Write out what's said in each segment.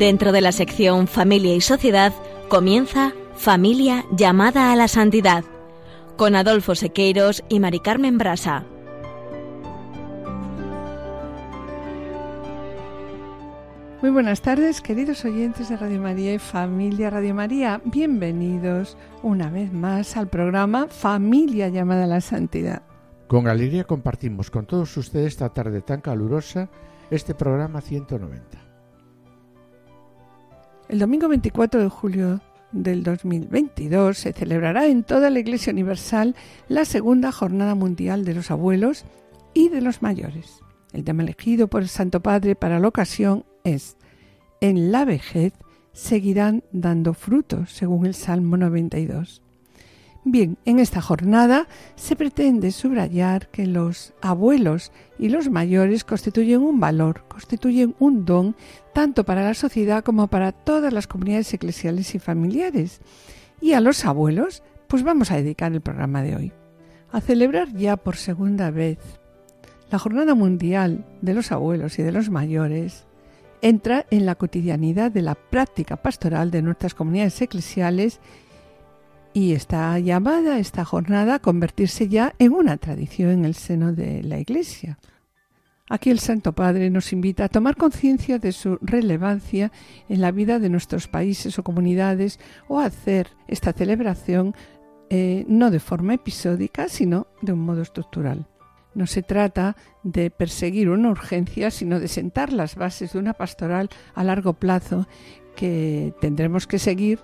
Dentro de la sección Familia y Sociedad comienza Familia llamada a la santidad con Adolfo Sequeiros y Mari Carmen Brasa. Muy buenas tardes, queridos oyentes de Radio María y familia Radio María. Bienvenidos una vez más al programa Familia llamada a la Santidad. Con alegría compartimos con todos ustedes esta tarde tan calurosa este programa 190. El domingo 24 de julio del 2022 se celebrará en toda la Iglesia Universal la segunda Jornada Mundial de los Abuelos y de los Mayores. El tema elegido por el Santo Padre para la ocasión es En la vejez seguirán dando frutos, según el Salmo 92. Bien, en esta jornada se pretende subrayar que los abuelos y los mayores constituyen un valor, constituyen un don tanto para la sociedad como para todas las comunidades eclesiales y familiares. Y a los abuelos, pues vamos a dedicar el programa de hoy. A celebrar ya por segunda vez la Jornada Mundial de los Abuelos y de los Mayores, entra en la cotidianidad de la práctica pastoral de nuestras comunidades eclesiales y está llamada esta jornada a convertirse ya en una tradición en el seno de la Iglesia. Aquí el Santo Padre nos invita a tomar conciencia de su relevancia en la vida de nuestros países o comunidades o a hacer esta celebración eh, no de forma episódica, sino de un modo estructural. No se trata de perseguir una urgencia, sino de sentar las bases de una pastoral a largo plazo que tendremos que seguir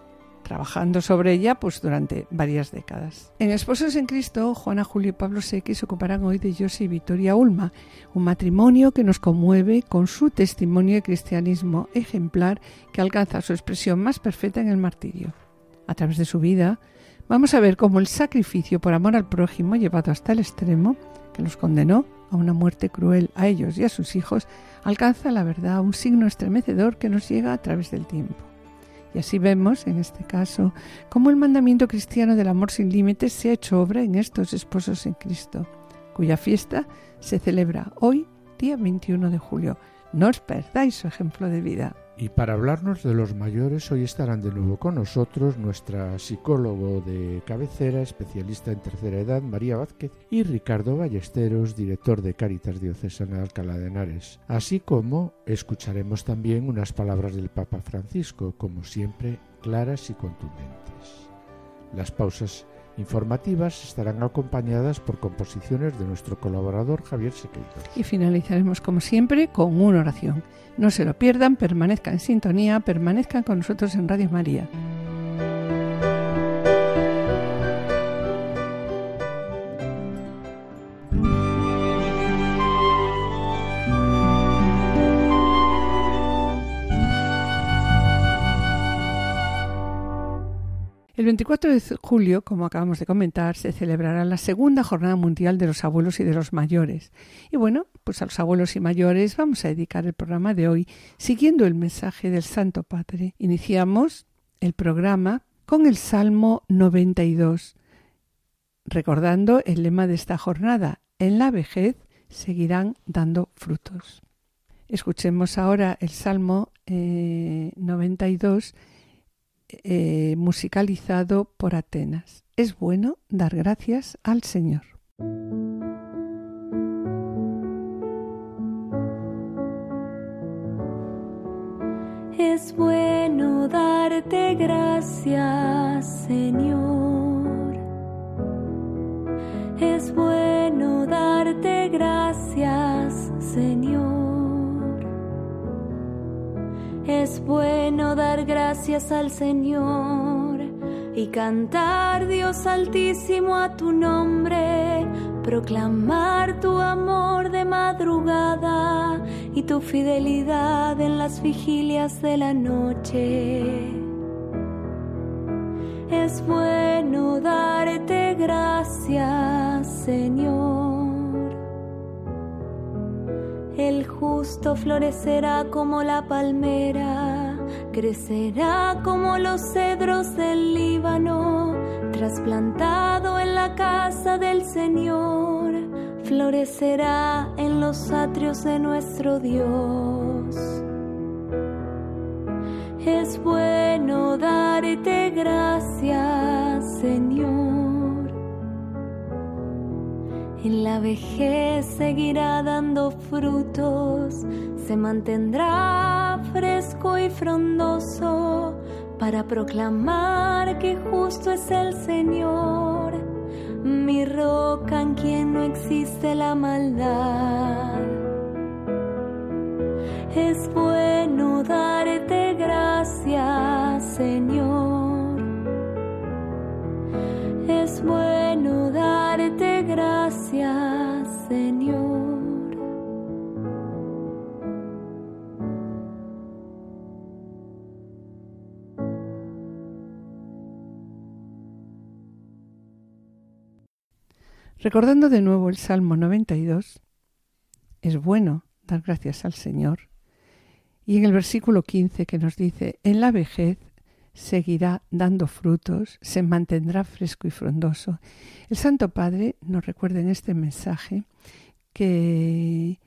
trabajando sobre ella pues durante varias décadas. En Esposos en Cristo, Juana, Julio y Pablo Seque se ocuparán hoy de José y Victoria Ulma, un matrimonio que nos conmueve con su testimonio de cristianismo ejemplar que alcanza su expresión más perfecta en el martirio. A través de su vida, vamos a ver cómo el sacrificio por amor al prójimo llevado hasta el extremo que los condenó a una muerte cruel a ellos y a sus hijos, alcanza la verdad un signo estremecedor que nos llega a través del tiempo. Y así vemos, en este caso, cómo el mandamiento cristiano del amor sin límites se ha hecho obra en estos esposos en Cristo, cuya fiesta se celebra hoy, día 21 de julio. No os perdáis su ejemplo de vida. Y para hablarnos de los mayores, hoy estarán de nuevo con nosotros nuestra psicólogo de cabecera, especialista en tercera edad, María Vázquez, y Ricardo Ballesteros, director de Cáritas Diocesana de Alcalá de Henares. Así como escucharemos también unas palabras del Papa Francisco, como siempre, claras y contundentes. Las pausas informativas estarán acompañadas por composiciones de nuestro colaborador Javier Sequeiros. Y finalizaremos, como siempre, con una oración. No se lo pierdan, permanezcan en sintonía, permanezcan con nosotros en Radio María. 24 de julio, como acabamos de comentar, se celebrará la segunda Jornada Mundial de los Abuelos y de los Mayores. Y bueno, pues a los abuelos y mayores vamos a dedicar el programa de hoy siguiendo el mensaje del Santo Padre. Iniciamos el programa con el Salmo 92, recordando el lema de esta jornada, en la vejez seguirán dando frutos. Escuchemos ahora el Salmo 92 eh, musicalizado por Atenas. Es bueno dar gracias al Señor. Es bueno darte gracias, Señor. Es bueno darte gracias, Señor. Es bueno dar gracias al Señor y cantar Dios altísimo a tu nombre, proclamar tu amor de madrugada y tu fidelidad en las vigilias de la noche. Es bueno darte gracias, Señor. El justo florecerá como la palmera, crecerá como los cedros del Líbano, trasplantado en la casa del Señor, florecerá en los atrios de nuestro Dios. Es bueno darte gracias, Señor. En la vejez seguirá dando frutos, se mantendrá fresco y frondoso para proclamar que justo es el Señor, mi roca en quien no existe la maldad. Es bueno darte gracias, Señor. Es bueno darte gracias, Señor. Recordando de nuevo el Salmo 92, es bueno dar gracias al Señor y en el versículo 15 que nos dice, en la vejez seguirá dando frutos, se mantendrá fresco y frondoso. El Santo Padre nos recuerda en este mensaje que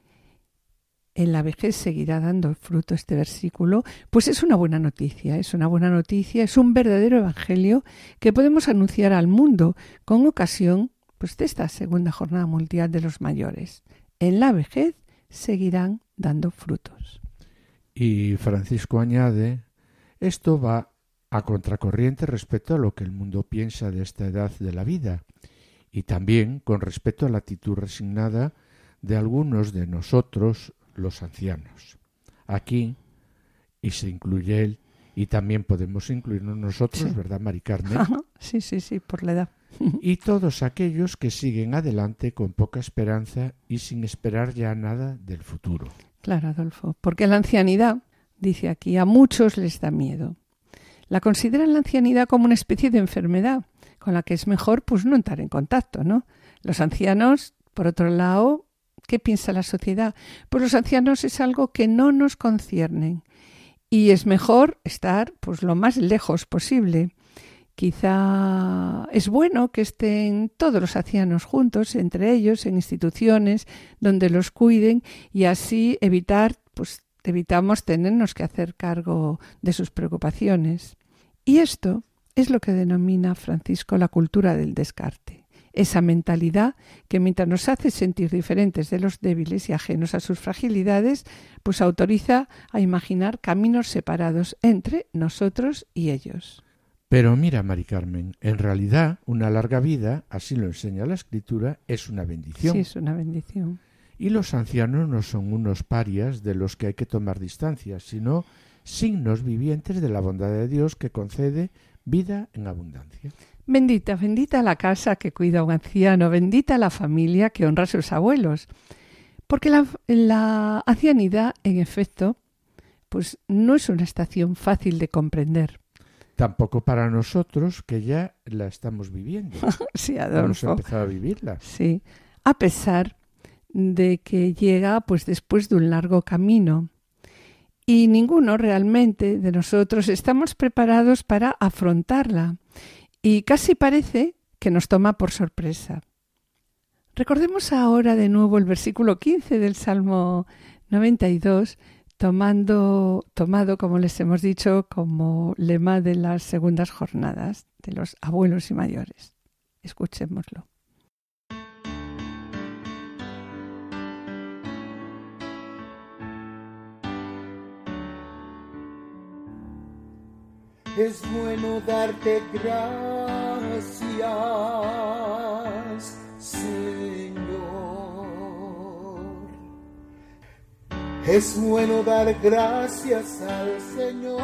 en la vejez seguirá dando fruto este versículo, pues es una buena noticia, es una buena noticia, es un verdadero evangelio que podemos anunciar al mundo con ocasión pues, de esta segunda jornada mundial de los mayores. En la vejez seguirán dando frutos. Y Francisco añade, esto va a contracorriente respecto a lo que el mundo piensa de esta edad de la vida y también con respecto a la actitud resignada de algunos de nosotros los ancianos. Aquí, y se incluye él, y también podemos incluirnos nosotros, ¿verdad, Mari Carmen? sí, sí, sí, por la edad. y todos aquellos que siguen adelante con poca esperanza y sin esperar ya nada del futuro. Claro, Adolfo, porque la ancianidad, dice aquí, a muchos les da miedo. La consideran la ancianidad como una especie de enfermedad con la que es mejor pues no entrar en contacto, ¿no? Los ancianos, por otro lado, ¿qué piensa la sociedad? Pues los ancianos es algo que no nos conciernen y es mejor estar pues lo más lejos posible. Quizá es bueno que estén todos los ancianos juntos, entre ellos, en instituciones donde los cuiden y así evitar, pues evitamos tenernos que hacer cargo de sus preocupaciones. Y esto es lo que denomina Francisco la cultura del descarte. Esa mentalidad que mientras nos hace sentir diferentes de los débiles y ajenos a sus fragilidades, pues autoriza a imaginar caminos separados entre nosotros y ellos. Pero mira, Mari Carmen, en realidad una larga vida, así lo enseña la Escritura, es una bendición. Sí, es una bendición. Y los ancianos no son unos parias de los que hay que tomar distancia, sino signos vivientes de la bondad de Dios que concede vida en abundancia. Bendita, bendita la casa que cuida a un anciano, bendita la familia que honra a sus abuelos. Porque la, la ancianidad, en efecto, pues no es una estación fácil de comprender tampoco para nosotros que ya la estamos viviendo. sí, Adolfo. Hemos empezado a vivirla. Sí, a pesar de que llega pues después de un largo camino. Y ninguno realmente de nosotros estamos preparados para afrontarla. Y casi parece que nos toma por sorpresa. Recordemos ahora de nuevo el versículo 15 del Salmo 92 tomando, tomado, como les hemos dicho, como lema de las segundas jornadas de los abuelos y mayores. Escuchémoslo. Es bueno darte gracias, Es bueno dar gracias al Señor,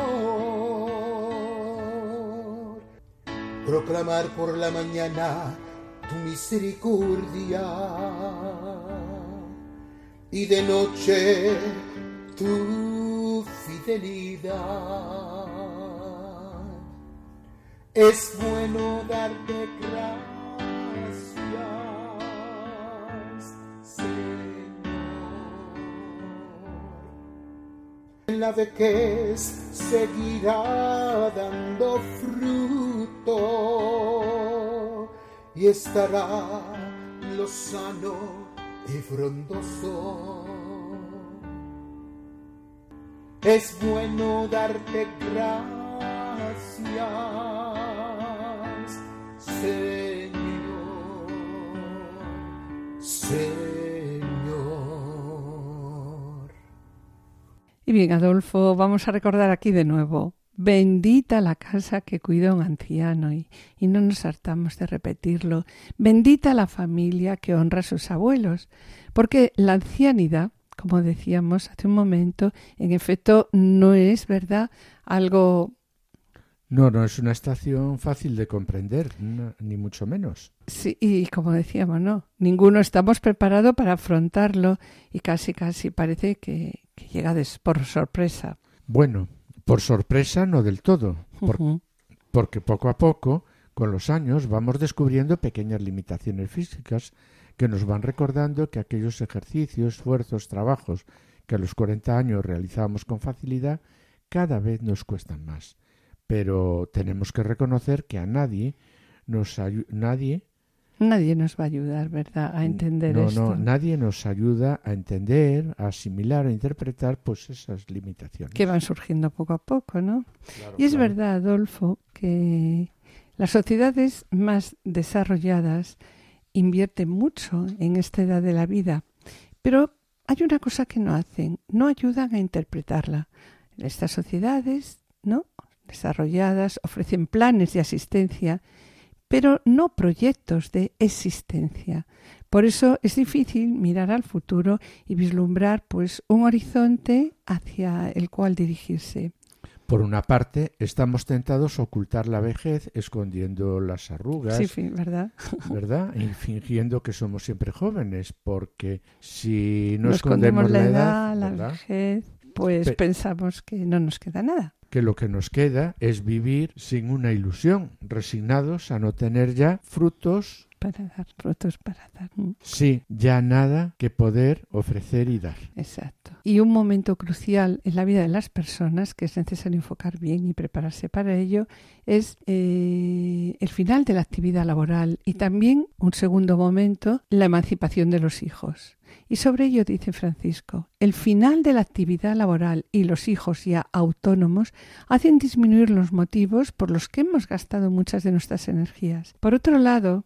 proclamar por la mañana tu misericordia y de noche tu fidelidad. Es bueno darte gracias la vejez seguirá dando fruto y estará lozano y frondoso. es bueno darte gracias, Señor, Señor. Y bien, Adolfo, vamos a recordar aquí de nuevo. Bendita la casa que cuida un anciano y, y, no nos hartamos de repetirlo. Bendita la familia que honra a sus abuelos, porque la ancianidad como decíamos hace un momento, en efecto no es, ¿verdad?, algo... No, no es una estación fácil de comprender, ni mucho menos. Sí, y como decíamos, no, ninguno estamos preparados para afrontarlo y casi, casi parece que, que llega por sorpresa. Bueno, por sorpresa no del todo, porque poco a poco, con los años, vamos descubriendo pequeñas limitaciones físicas que nos van recordando que aquellos ejercicios, esfuerzos, trabajos que a los 40 años realizábamos con facilidad, cada vez nos cuestan más. Pero tenemos que reconocer que a nadie nos nadie Nadie nos va a ayudar, ¿verdad?, a entender no, esto. No, nadie nos ayuda a entender, a asimilar, a interpretar, pues esas limitaciones. Que van surgiendo poco a poco, ¿no? y es verdad, Adolfo, que las sociedades más desarrolladas invierten mucho en esta edad de la vida, pero hay una cosa que no hacen, no ayudan a interpretarla. Estas sociedades, ¿no? Desarrolladas ofrecen planes de asistencia, pero no proyectos de existencia. Por eso es difícil mirar al futuro y vislumbrar pues un horizonte hacia el cual dirigirse. Por una parte, estamos tentados a ocultar la vejez escondiendo las arrugas. Sí, ¿verdad? ¿Verdad? Y fingiendo que somos siempre jóvenes, porque si no, escondemos, la edad, la vejez, pues pensamos que no nos queda nada. Que lo que nos queda es vivir sin una ilusión, resignados a no tener ya frutos para dar, frutos para dar. Sí, ya nada que poder ofrecer y dar. Exacto. Y un momento crucial en la vida de las personas que es necesario enfocar bien y prepararse para ello es eh, el final de la actividad laboral y también un segundo momento, la emancipación de los hijos. Y sobre ello dice Francisco, el final de la actividad laboral y los hijos ya autónomos hacen disminuir los motivos por los que hemos gastado muchas de nuestras energías. Por otro lado,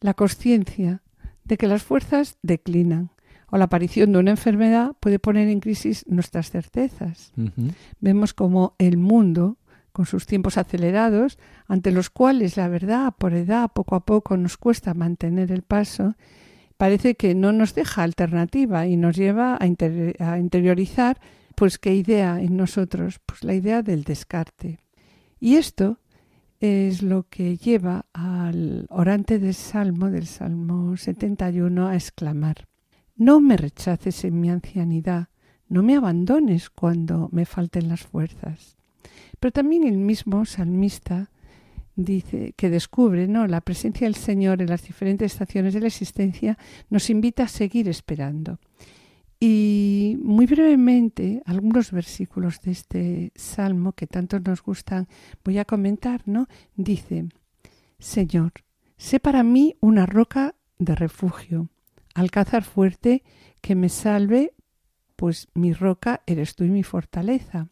la conciencia de que las fuerzas declinan o la aparición de una enfermedad puede poner en crisis nuestras certezas. Vemos como el mundo, con sus tiempos acelerados, ante los cuales la verdad por edad poco a poco nos cuesta mantener el paso, parece que no nos deja alternativa y nos lleva a, interiorizar pues qué idea en nosotros, pues la idea del descarte. Y esto es lo que lleva al orante del Salmo, del Salmo 71, a exclamar, No me rechaces en mi ancianidad, no me abandones cuando me falten las fuerzas. Pero también el mismo salmista dice que descubre ¿no? la presencia del Señor en las diferentes estaciones de la existencia, nos invita a seguir esperando. Y muy brevemente, algunos versículos de este salmo que tanto nos gustan, voy a comentar, ¿no? Dice, Señor, sé para mí una roca de refugio, alcázar fuerte que me salve, pues mi roca eres tú y mi fortaleza.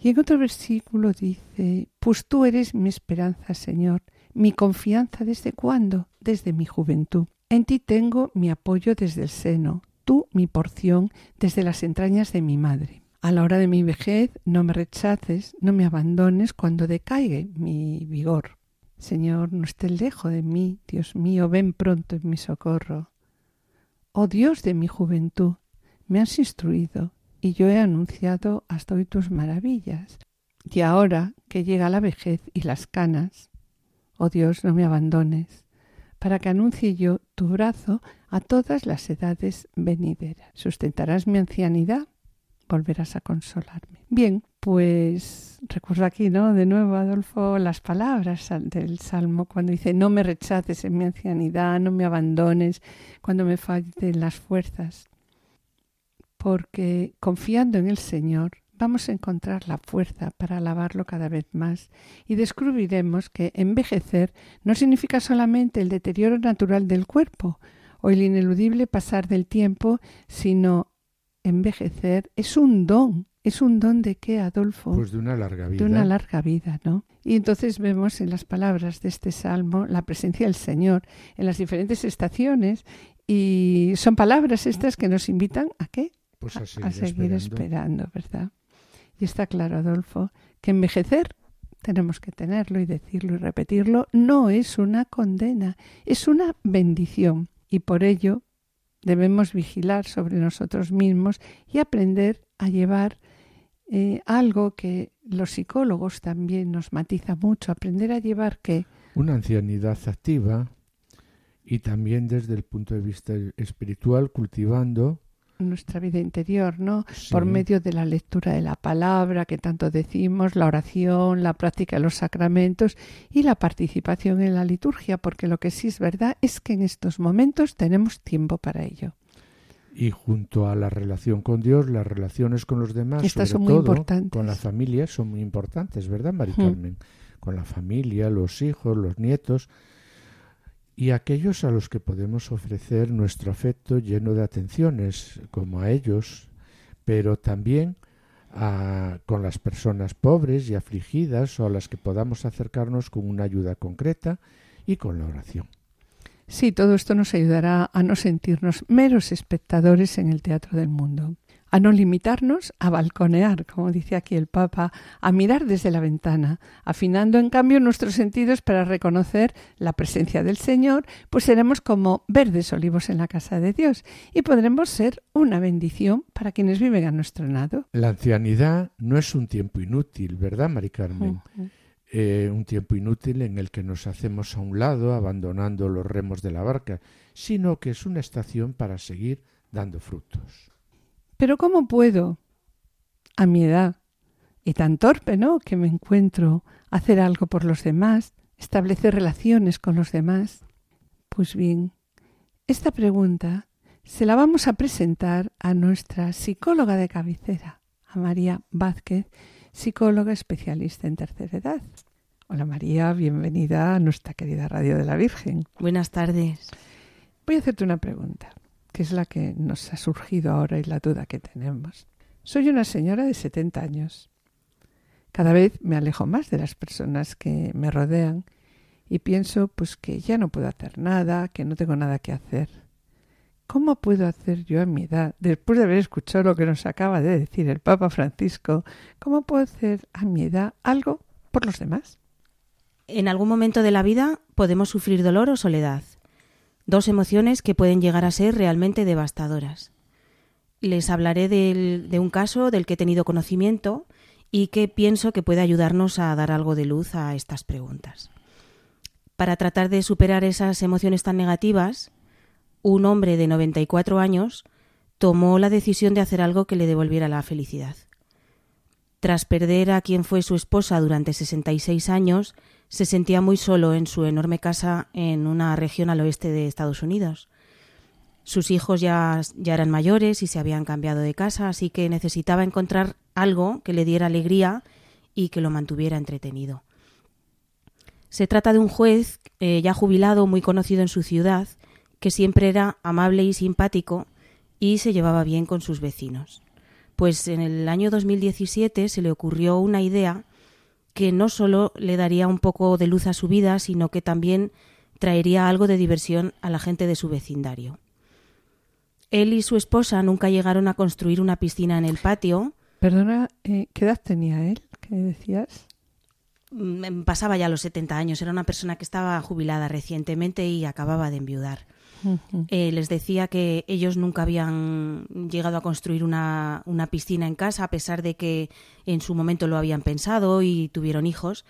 Y en otro versículo dice, pues tú eres mi esperanza, Señor, mi confianza desde cuándo? Desde mi juventud. En ti tengo mi apoyo desde el seno tú mi porción desde las entrañas de mi madre. A la hora de mi vejez no me rechaces, no me abandones cuando decaiga mi vigor. Señor, no estés lejos de mí, Dios mío, ven pronto en mi socorro. Oh Dios de mi juventud, me has instruido y yo he anunciado hasta hoy tus maravillas. Y ahora que llega la vejez y las canas, oh Dios, no me abandones para que anuncie yo tu brazo a todas las edades venideras. Sustentarás mi ancianidad, volverás a consolarme. Bien, pues recuerdo aquí, ¿no? De nuevo, Adolfo, las palabras del Salmo cuando dice, no me rechaces en mi ancianidad, no me abandones cuando me falten las fuerzas. Porque confiando en el Señor, vamos a encontrar la fuerza para alabarlo cada vez más y descubriremos que envejecer no significa solamente el deterioro natural del cuerpo o el ineludible pasar del tiempo, sino envejecer es un don es un don de qué, Adolfo? Pues de una larga vida. De una larga vida, ¿no? Y entonces vemos en las palabras de este salmo la presencia del Señor en las diferentes estaciones y son palabras estas que nos invitan a qué? Pues a seguir, a seguir esperando. esperando, ¿verdad? Y está claro, Adolfo, que envejecer tenemos que tenerlo y decirlo y repetirlo, no es una condena, es una bendición. Y por ello debemos vigilar sobre nosotros mismos y aprender a llevar eh, algo que los psicólogos también nos matiza mucho, aprender a llevar que... Una ancianidad activa y también desde el punto de vista espiritual cultivando nuestra vida interior, ¿no? Sí. Por medio de la lectura de la palabra que tanto decimos, la oración, la práctica de los sacramentos y la participación en la liturgia, porque lo que sí es verdad es que en estos momentos tenemos tiempo para ello. y junto a la relación con Dios, las relaciones con los demás, Estas sobre son muy todo importantes. con la familia, son muy importantes, ¿verdad, Mari. Carmen? Con la familia, los hijos, los nietos y aquellos a los que podemos ofrecer nuestro afecto lleno de atenciones, como a ellos, pero también a- con las personas pobres y afligidas o a las que podamos acercarnos con una ayuda concreta y con la oración. Sí, todo esto nos ayudará a no sentirnos meros espectadores en el teatro del mundo, a no limitarnos a balconear, como dice aquí el Papa, a mirar desde la ventana, afinando en cambio nuestros sentidos para reconocer la presencia del Señor, pues seremos como verdes olivos en la casa de Dios y podremos ser una bendición para quienes viven a nuestro lado. La ancianidad no es un tiempo inútil, ¿verdad, Mari Carmen? Eh, un tiempo inútil en el que nos hacemos a un lado abandonando los remos de la barca, sino que es una estación para seguir dando frutos. Pero ¿cómo puedo, a mi edad, y tan torpe, ¿no?, que me encuentro, hacer algo por los demás, establecer relaciones con los demás? Pues bien, esta pregunta se la vamos a presentar a nuestra psicóloga de cabecera, a María Vázquez, psicóloga especialista en tercera edad. Hola María, bienvenida a nuestra querida Radio de la Virgen. Buenas tardes. Voy a hacerte una pregunta, que es la que nos ha surgido ahora y la duda que tenemos. Soy una señora de 70 años. Cada vez me alejo más de las personas que me rodean y pienso pues que ya no puedo hacer nada, que no tengo nada que hacer. ¿Cómo puedo hacer yo a mi edad, después de haber escuchado lo que nos acaba de decir el Papa Francisco, cómo puedo hacer a mi edad algo por los demás? En algún momento de la vida podemos sufrir dolor o soledad, dos emociones que pueden llegar a ser realmente devastadoras. Les hablaré del- de un caso del que he tenido conocimiento y que pienso que puede ayudarnos a dar algo de luz a estas preguntas. Para tratar de superar esas emociones tan negativas, un hombre de 94 años tomó la decisión de hacer algo que le devolviera la felicidad. Tras perder a quien fue su esposa durante 66 años, se sentía muy solo en su enorme casa en una región al oeste de Estados Unidos. Sus hijos ya, ya eran mayores y se habían cambiado de casa, así que necesitaba encontrar algo que le diera alegría y que lo mantuviera entretenido. Se trata de un juez eh, ya jubilado, muy conocido en su ciudad, que siempre era amable y simpático y se llevaba bien con sus vecinos. Pues en el año 2017 se le ocurrió una idea que no solo le daría un poco de luz a su vida, sino que también traería algo de diversión a la gente de su vecindario. Él y su esposa nunca llegaron a construir una piscina en el patio. Perdona, eh, ¿qué edad tenía él? ¿Qué decías? Mm, Pasaba ya los 70 años, era una persona que estaba jubilada recientemente y acababa de enviudar. Eh, les decía que ellos nunca habían llegado a construir una, una piscina en casa, a pesar de que en su momento lo habían pensado y tuvieron hijos.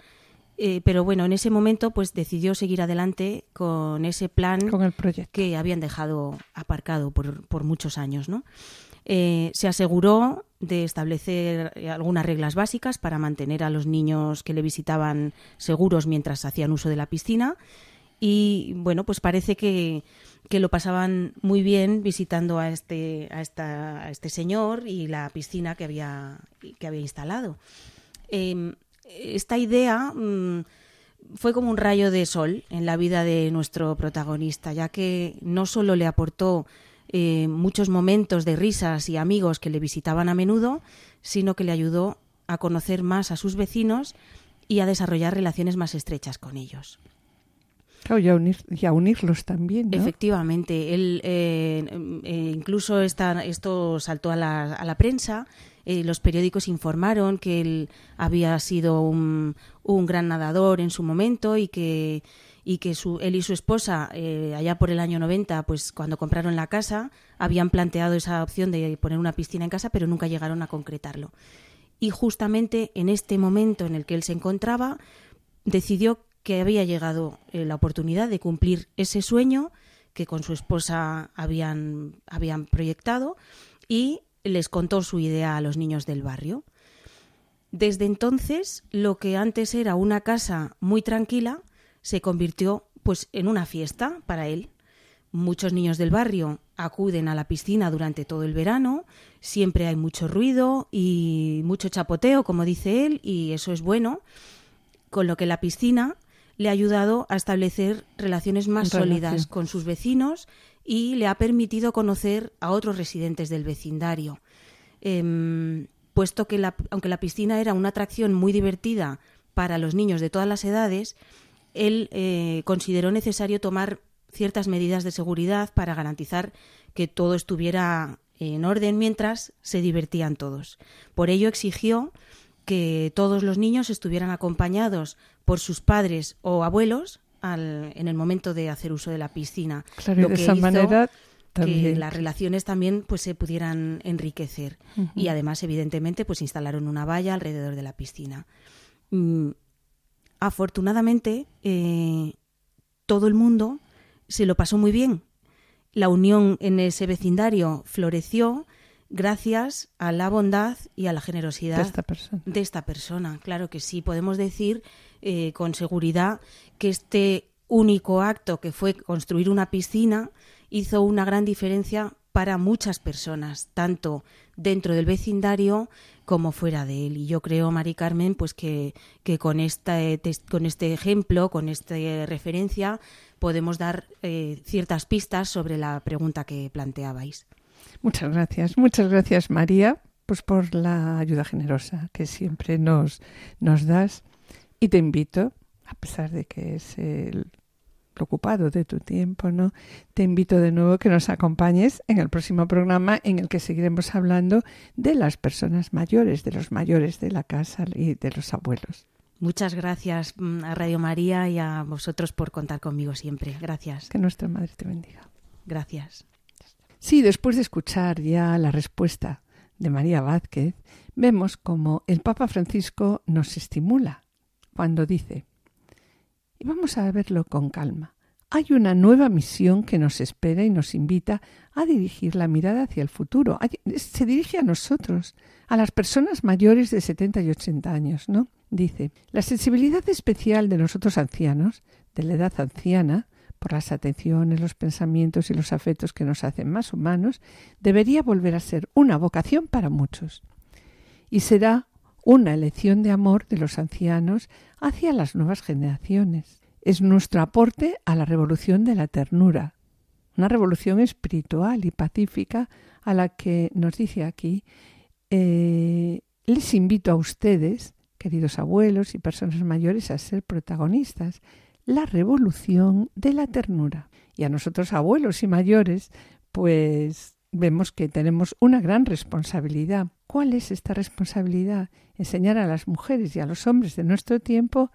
Eh, pero bueno, en ese momento pues decidió seguir adelante con ese plan Con el proyecto. que habían dejado aparcado por, por muchos años, ¿no? Eh, se aseguró de establecer algunas reglas básicas para mantener a los niños que le visitaban seguros mientras hacían uso de la piscina y bueno, pues parece que, que lo pasaban muy bien visitando a este, a, esta, a este señor y la piscina que había, que había instalado. Eh, esta idea mm, fue como un rayo de sol en la vida de nuestro protagonista, ya que no solo le aportó eh, muchos momentos de risas y amigos que le visitaban a menudo, sino que le ayudó a conocer más a sus vecinos y a desarrollar relaciones más estrechas con ellos. Claro, y a, unir, y a unirlos también. ¿no? Efectivamente, él eh, eh, incluso esta, esto saltó a la, a la prensa. eh, los periódicos informaron que él había sido un, un gran nadador en su momento y que y que su, él y su esposa, eh, allá por el año 90, pues cuando compraron la casa, habían planteado esa opción de poner una piscina en casa, pero nunca llegaron a concretarlo. Y justamente en este momento en el que él se encontraba, decidió que había llegado eh, la oportunidad de cumplir ese sueño que con su esposa habían, habían proyectado y les contó su idea a los niños del barrio. Desde entonces, lo que antes era una casa muy tranquila, se convirtió pues en una fiesta para él. Muchos niños del barrio acuden a la piscina durante todo el verano, siempre hay mucho ruido y mucho chapoteo, como dice él, y eso es bueno, con lo que la piscina le ha ayudado a establecer relaciones más Relación. sólidas con sus vecinos y le ha permitido conocer a otros residentes del vecindario. Em, puesto que la- aunque la piscina era una atracción muy divertida para los niños de todas las edades, él eh, consideró necesario tomar ciertas medidas de seguridad para garantizar que todo estuviera en orden mientras se divertían todos. Por ello exigió que todos los niños estuvieran acompañados por sus padres o abuelos al- en el momento de hacer uso de la piscina. Claro, lo de que esa hizo manera que las relaciones también pues se pudieran enriquecer. Y además evidentemente pues instalaron una valla alrededor de la piscina. Mm, afortunadamente eh, todo el mundo se lo pasó muy bien. La unión en ese vecindario floreció gracias a la bondad y a la generosidad de esta persona. de esta persona. Claro que sí, podemos decir eh, con seguridad que este único acto que fue construir una piscina hizo una gran diferencia para muchas personas, tanto dentro del vecindario como fuera de él. Y yo creo, Mari Carmen, pues que, que con, esta, eh, con este ejemplo, con esta eh, referencia, podemos dar eh, ciertas pistas sobre la pregunta que planteabais. Muchas gracias, muchas gracias María, pues por la ayuda generosa que siempre nos, nos das. Y te invito, a pesar de que es el ocupado de tu tiempo, ¿no? Te invito de nuevo que nos acompañes en el próximo programa en el que seguiremos hablando de las personas mayores, de los mayores de la casa y de los abuelos. Muchas gracias mm, a Radio María y a vosotros por contar conmigo siempre. Gracias. Que nuestra Madre te bendiga. Gracias. Sí, después de escuchar ya la respuesta de María Vázquez, vemos como el Papa Francisco nos estimula cuando dice, y vamos a verlo con calma, hay una nueva misión que nos espera y nos invita a dirigir la mirada hacia el futuro. Se dirige a nosotros, a las personas mayores de 70 y 80 años, ¿no? Dice, la sensibilidad especial de nosotros ancianos, de la edad anciana, por las atenciones, los pensamientos y los afectos que nos hacen más humanos, debería volver a ser una vocación para muchos. Y será una elección de amor de los ancianos hacia las nuevas generaciones. Es nuestro aporte a la revolución de la ternura, una revolución espiritual y pacífica a la que nos dice aquí, eh, les invito a ustedes, queridos abuelos y personas mayores, a ser protagonistas la revolución de la ternura. Y a nosotros abuelos y mayores, pues vemos que tenemos una gran responsabilidad. ¿Cuál es esta responsabilidad? Enseñar a las mujeres y a los hombres de nuestro tiempo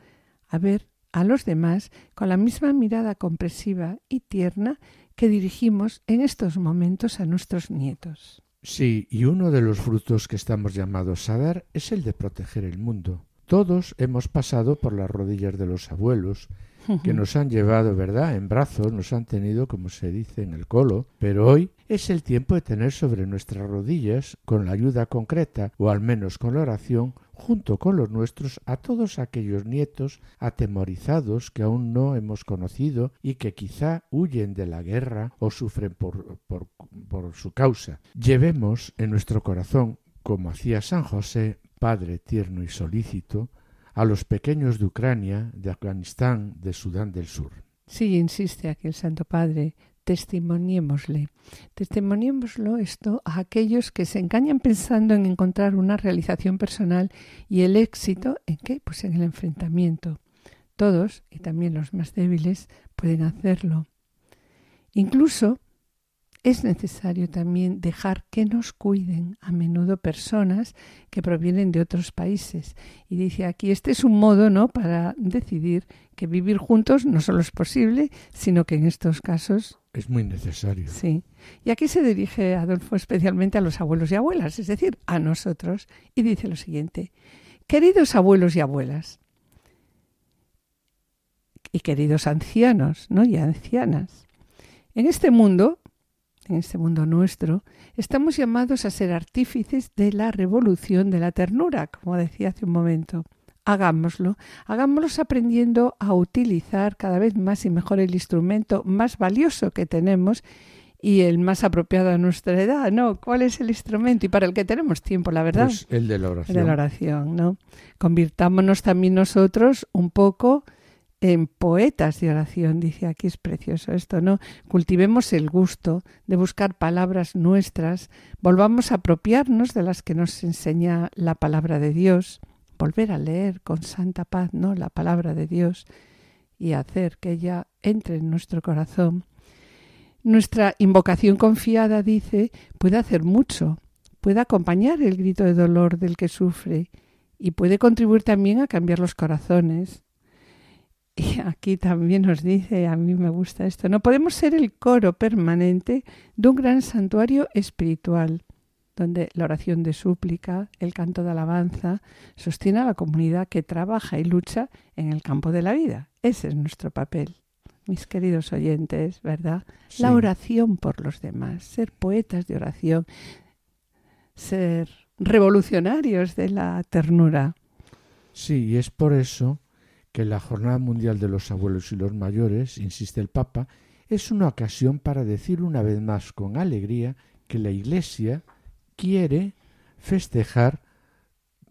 a ver a los demás con la misma mirada comprensiva y tierna que dirigimos en estos momentos a nuestros nietos. Sí, y uno de los frutos que estamos llamados a dar es el de proteger el mundo. Todos hemos pasado por las rodillas de los abuelos, que nos han llevado, ¿verdad?, en brazos, nos han tenido, como se dice, en el colo, pero hoy es el tiempo de tener sobre nuestras rodillas, con la ayuda concreta, o al menos con la oración, junto con los nuestros, a todos aquellos nietos atemorizados que aún no hemos conocido y que quizá huyen de la guerra o sufren por, por, por su causa. Llevemos en nuestro corazón, como hacía San José, Padre tierno y solícito, a los pequeños de Ucrania, de Afganistán, de Sudán del Sur. Sí, insiste aquí el Santo Padre, testimoniémosle. Testimoniémoslo esto a aquellos que se engañan pensando en encontrar una realización personal y el éxito en qué? Pues en el enfrentamiento. Todos, y también los más débiles, pueden hacerlo. Incluso es necesario también dejar que nos cuiden a menudo personas que provienen de otros países. Y dice aquí, este es un modo, ¿no?, para decidir que vivir juntos no solo es posible, sino que en estos casos es muy necesario. Sí. Y aquí se dirige Adolfo especialmente a los abuelos y abuelas, es decir, a nosotros, y dice lo siguiente: Queridos abuelos y abuelas, y queridos ancianos, ¿no? Y ancianas, en este mundo en este mundo nuestro, estamos llamados a ser artífices de la revolución de la ternura, como decía hace un momento. Hagámoslo, hagámoslo aprendiendo a utilizar cada vez más y mejor el instrumento más valioso que tenemos y el más apropiado a nuestra edad, ¿no? ¿Cuál es el instrumento? Y para el que tenemos tiempo, la verdad. Pues el de la oración. El de la oración, ¿no? Convirtámonos también nosotros un poco en poetas de oración, dice aquí es precioso esto, ¿no? Cultivemos el gusto de buscar palabras nuestras, volvamos a apropiarnos de las que nos enseña la palabra de Dios, volver a leer con santa paz, ¿no? La palabra de Dios y hacer que ella entre en nuestro corazón. Nuestra invocación confiada, dice, puede hacer mucho, puede acompañar el grito de dolor del que sufre y puede contribuir también a cambiar los corazones, y aquí también nos dice, a mí me gusta esto, no podemos ser el coro permanente de un gran santuario espiritual, donde la oración de súplica, el canto de alabanza, sostiene a la comunidad que trabaja y lucha en el campo de la vida. Ese es nuestro papel, mis queridos oyentes, ¿verdad? La oración por los demás, ser poetas de oración, ser revolucionarios de la ternura. Sí, y es por eso que la Jornada Mundial de los Abuelos y los Mayores, insiste el Papa, es una ocasión para decir una vez más con alegría que la Iglesia quiere festejar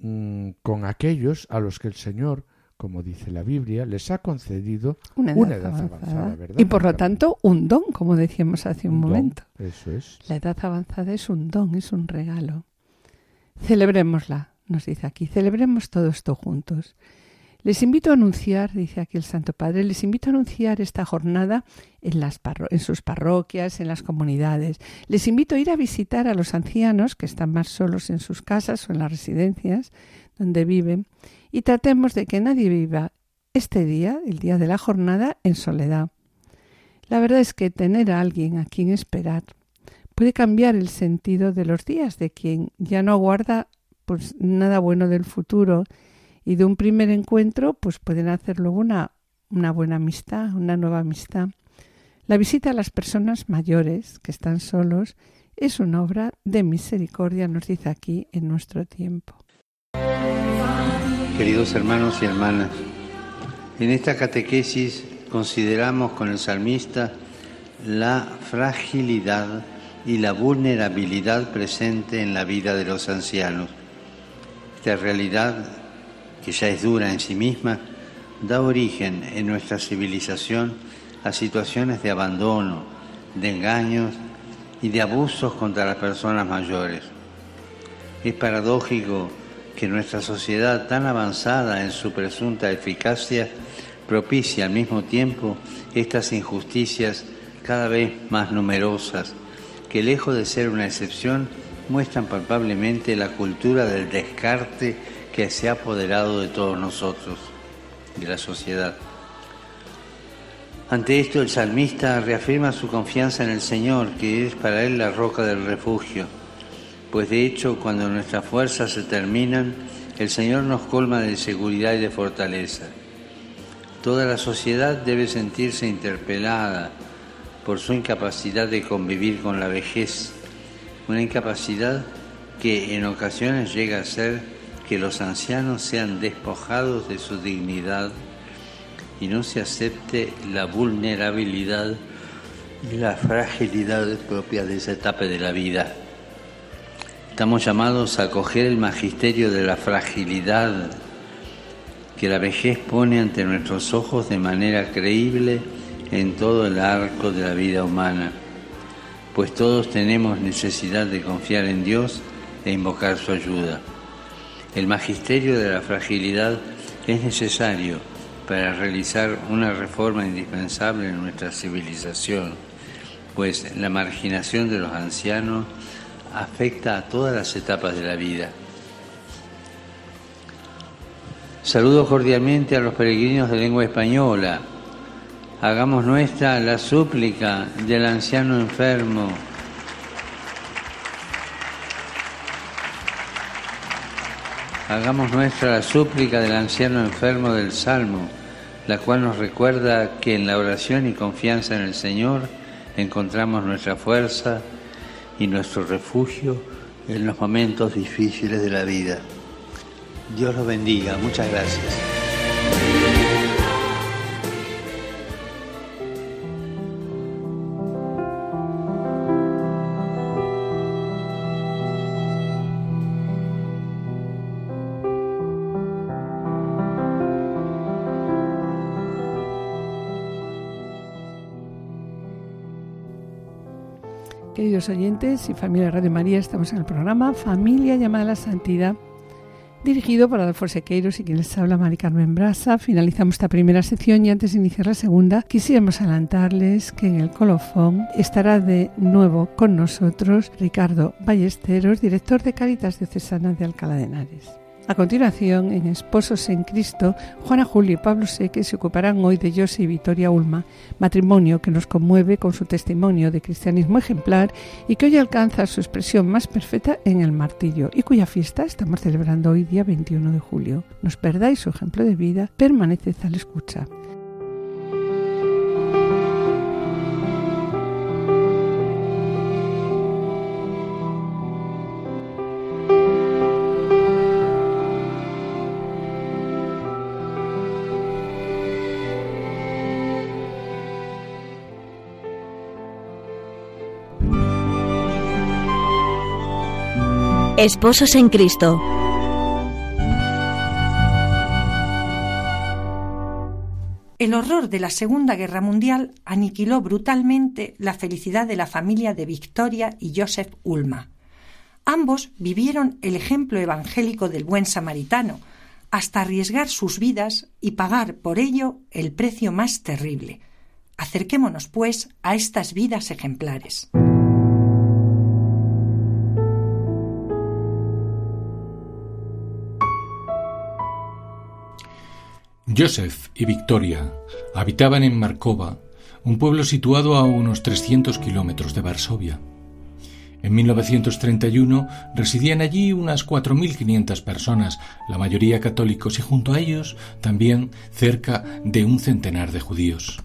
mm, con aquellos a los que el Señor, como dice la Biblia, les ha concedido una edad, avanzada. Y por lo tanto, un don, como decíamos hace un, momento. eso es. La edad avanzada es un don, es un regalo. Celebrémosla, nos dice aquí, celebremos todo esto juntos. Les invito a anunciar, dice aquí el Santo Padre, les invito a anunciar esta jornada en, sus parroquias, en las comunidades. Les invito a ir a visitar a los ancianos que están más solos en sus casas o en las residencias donde viven y tratemos de que nadie viva este día, el día de la jornada, en soledad. La verdad es que tener a alguien a quien esperar puede cambiar el sentido de los días de quien ya no aguarda pues nada bueno del futuro y de un primer encuentro pues pueden hacer luego una, buena amistad, una nueva amistad. La visita a las personas mayores que están solos es una obra de misericordia, nos dice aquí en nuestro tiempo. Queridos hermanos y hermanas, en esta catequesis consideramos con el salmista la fragilidad y la vulnerabilidad presente en la vida de los ancianos. Esta realidad que ya es dura en sí misma, da origen en nuestra civilización a situaciones de abandono, de engaños y de abusos contra las personas mayores. Es paradójico que nuestra sociedad tan avanzada en su presunta eficacia propicie al mismo tiempo estas injusticias cada vez más numerosas, que lejos de ser una excepción, muestran palpablemente la cultura del descarte que se ha apoderado de todos nosotros, de la sociedad. Ante esto el salmista reafirma su confianza en el Señor, que es para él la roca del refugio, pues de hecho cuando nuestras fuerzas se terminan, el Señor nos colma de seguridad y de fortaleza. Toda la sociedad debe sentirse interpelada por su incapacidad de convivir con la vejez, una incapacidad que en ocasiones llega a ser que los ancianos sean despojados de su dignidad y no se acepte la vulnerabilidad y la fragilidad propia de esa etapa de la vida. Estamos llamados a acoger el magisterio de la fragilidad que la vejez pone ante nuestros ojos de manera creíble en todo el arco de la vida humana, pues todos tenemos necesidad de confiar en Dios e invocar su ayuda. El magisterio de la fragilidad es necesario para realizar una reforma indispensable en nuestra civilización, pues la marginación de los ancianos afecta a todas las etapas de la vida. Saludo cordialmente a los peregrinos de lengua española. Hagamos nuestra la súplica del anciano enfermo. Hagamos nuestra la súplica del anciano enfermo del Salmo, la cual nos recuerda que en la oración y confianza en el Señor encontramos nuestra fuerza y nuestro refugio en los momentos difíciles de la vida. Dios los bendiga. Muchas gracias. Oyentes y familia de Radio María, estamos en el programa Familia llamada a la Santidad dirigido por Adolfo Sequeiros y quien les habla Mari Carmen Brasa. Finalizamos esta primera sección y antes de iniciar la segunda quisiéramos adelantarles que en el colofón estará de nuevo con nosotros Ricardo Ballesteros, director de Caritas Diocesana de Alcalá de Henares. A continuación, en Esposos en Cristo, Juana Julio y Pablo Seque se ocuparán hoy de José y Victoria Ulma, matrimonio que nos conmueve con su testimonio de cristianismo ejemplar y que hoy alcanza su expresión más perfecta en el martillo y cuya fiesta estamos celebrando hoy día 21 de julio. Nos perdáis su ejemplo de vida, permaneced a la escucha. Esposos en Cristo. El horror de la Segunda Guerra Mundial aniquiló brutalmente la felicidad de la familia de Victoria y Joseph Ulma. Ambos vivieron el ejemplo evangélico del buen samaritano, hasta arriesgar sus vidas y pagar por ello el precio más terrible. Acerquémonos, pues, a estas vidas ejemplares. Joseph y Victoria habitaban en Markova, un pueblo situado a unos 300 kilómetros de Varsovia. En 1931 residían allí unas 4.500 personas, la mayoría católicos, y junto a ellos también cerca de un centenar de judíos.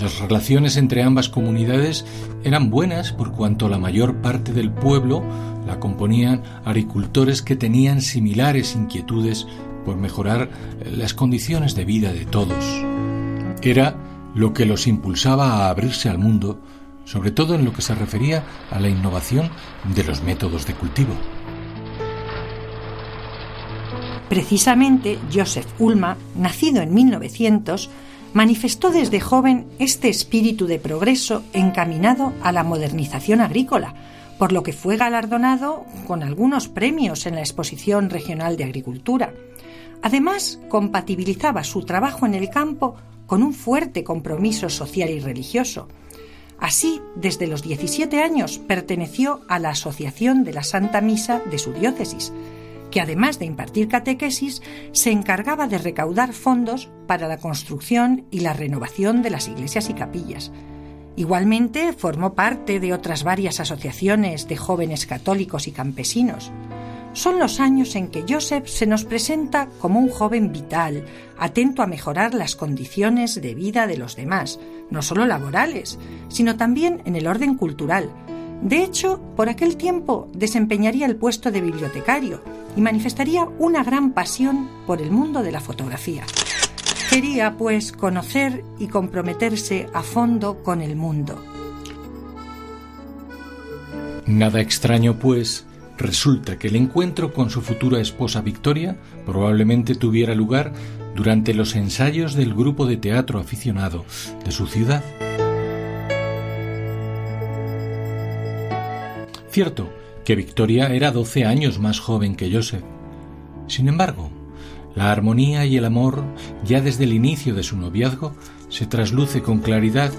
Las relaciones entre ambas comunidades eran buenas por cuanto la mayor parte del pueblo la componían agricultores que tenían similares inquietudes por mejorar las condiciones de vida de todos. Era lo que los impulsaba a abrirse al mundo, sobre todo en lo que se refería a la innovación de los métodos de cultivo. Precisamente Joseph Ulma, nacido en 1900, manifestó desde joven este espíritu de progreso encaminado a la modernización agrícola, por lo que fue galardonado con algunos premios en la Exposición Regional de Agricultura. Además, compatibilizaba su trabajo en el campo con un fuerte compromiso social y religioso. Así, desde los 17 años perteneció a la Asociación de la Santa Misa de su diócesis, que además de impartir catequesis, se encargaba de recaudar fondos para la construcción y la renovación de las iglesias y capillas. Igualmente formó parte de otras varias asociaciones de jóvenes católicos y campesinos. Son los años en que Joseph se nos presenta como un joven vital, atento a mejorar las condiciones de vida de los demás, no solo laborales, sino también en el orden cultural. De hecho, por aquel tiempo desempeñaría el puesto de bibliotecario y manifestaría una gran pasión por el mundo de la fotografía. Quería, pues, conocer y comprometerse a fondo con el mundo. Nada extraño, pues, resulta que el encuentro con su futura esposa Victoria probablemente tuviera lugar durante los ensayos del grupo de teatro aficionado de su ciudad. Cierto que Victoria era 12 años más joven que Joseph. Sin embargo, la armonía y el amor, ya desde el inicio de su noviazgo, se trasluce con claridad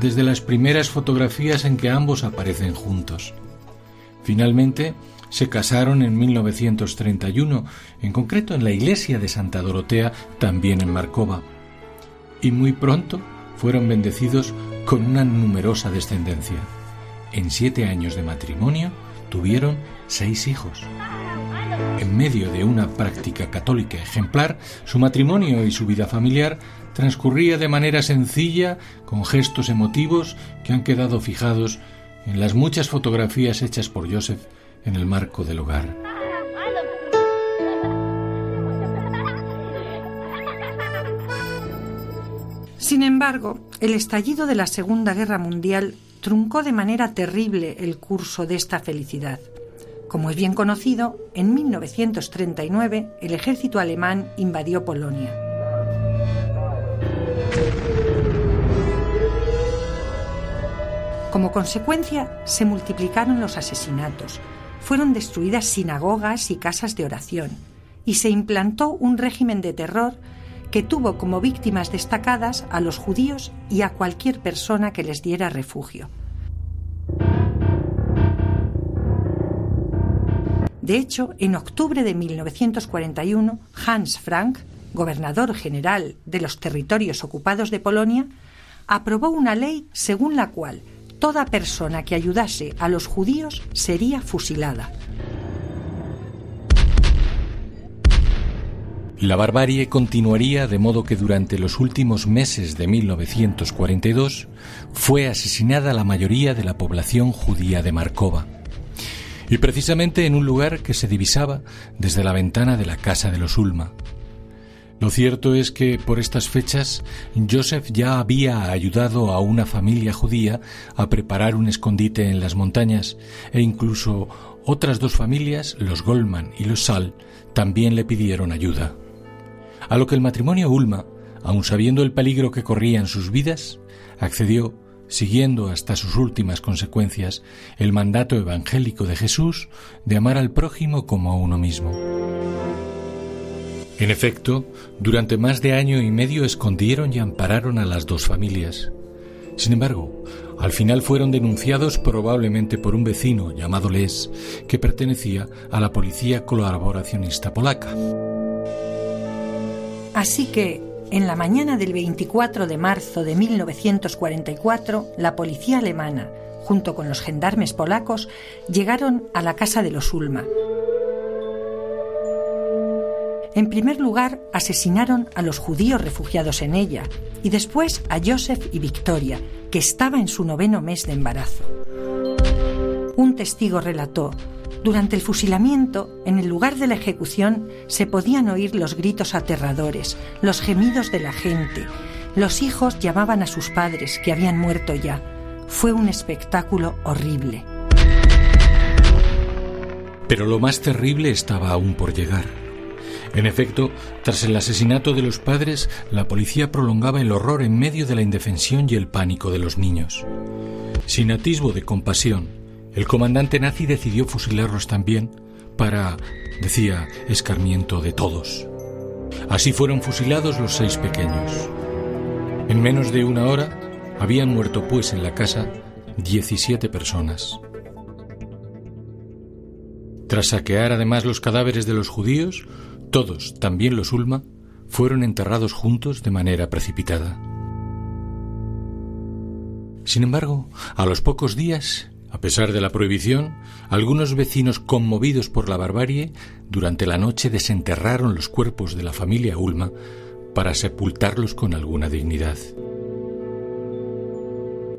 desde las primeras fotografías en que ambos aparecen juntos. Finalmente, se casaron en 1931, en concreto en la iglesia de Santa Dorotea, también en Marcova. Y muy pronto fueron bendecidos con una numerosa descendencia. En siete años de matrimonio tuvieron seis hijos. En medio de una práctica católica ejemplar, su matrimonio y su vida familiar transcurría de manera sencilla, con gestos emotivos que han quedado fijados en las muchas fotografías hechas por Joseph en el marco del hogar. Sin embargo, el estallido de la Segunda Guerra Mundial truncó de manera terrible el curso de esta felicidad. Como es bien conocido, en 1939 el ejército alemán invadió Polonia. Como consecuencia, se multiplicaron los asesinatos, fueron destruidas sinagogas y casas de oración, y se implantó un régimen de terror que tuvo como víctimas destacadas a los judíos y a cualquier persona que les diera refugio. De hecho, en octubre de 1941, Hans Frank, gobernador general de los territorios ocupados de Polonia, aprobó una ley según la cual toda persona que ayudase a los judíos sería fusilada. La barbarie continuaría de modo que durante los últimos meses de 1942 fue asesinada la mayoría de la población judía de Markova. Y precisamente en un lugar que se divisaba desde la ventana de la casa de los Ulma. Lo cierto es que por estas fechas Joseph ya había ayudado a una familia judía a preparar un escondite en las montañas e incluso otras dos familias, los Goldman y los Sal, también le pidieron ayuda. A lo que el matrimonio Ulma, aun sabiendo el peligro que corrían sus vidas, accedió, siguiendo hasta sus últimas consecuencias el mandato evangélico de Jesús de amar al prójimo como a uno mismo. En efecto, durante más de año y medio escondieron y ampararon a las dos familias. Sin embargo, al final fueron denunciados probablemente por un vecino llamado Les, que pertenecía a la policía colaboracionista polaca. Así que, en la mañana del 24 de marzo de 1944, la policía alemana, junto con los gendarmes polacos, llegaron a la casa de los Ulma, en primer lugar, asesinaron a los judíos refugiados en ella y después a Joseph y Victoria, que estaba en su noveno mes de embarazo. Un testigo relató, durante el fusilamiento, en el lugar de la ejecución, se podían oír los gritos aterradores, los gemidos de la gente. Los hijos llamaban a sus padres, que habían muerto ya. Fue un espectáculo horrible. Pero lo más terrible estaba aún por llegar. En efecto, tras el asesinato de los padres, la policía prolongaba el horror en medio de la indefensión y el pánico de los niños. Sin atisbo de compasión, el comandante nazi decidió fusilarlos también para, decía, escarmiento de todos. Así fueron fusilados los seis pequeños. En menos de una hora habían muerto pues en la casa 17 personas. Tras saquear además los cadáveres de los judíos, todos, también los Ulma, fueron enterrados juntos de manera precipitada. Sin embargo, a los pocos días, a pesar de la prohibición, algunos vecinos conmovidos por la barbarie, durante la noche desenterraron los cuerpos de la familia Ulma para sepultarlos con alguna dignidad.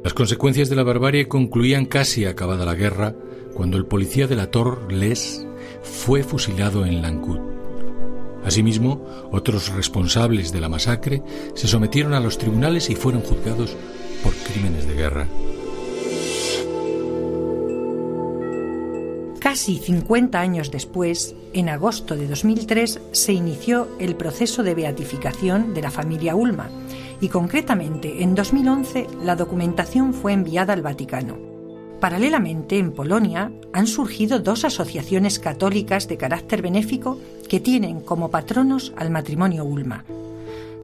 Las consecuencias de la barbarie concluían casi acabada la guerra cuando el policía de la Tor, Les, fue fusilado en Lancut. Asimismo, otros responsables de la masacre se sometieron a los tribunales y fueron juzgados por crímenes de guerra. Casi 50 años después, en agosto de 2003, se inició el proceso de beatificación de la familia Ulma y concretamente en 2011 la documentación fue enviada al Vaticano. Paralelamente, en Polonia han surgido dos asociaciones católicas de carácter benéfico que tienen como patronos al matrimonio Ulma.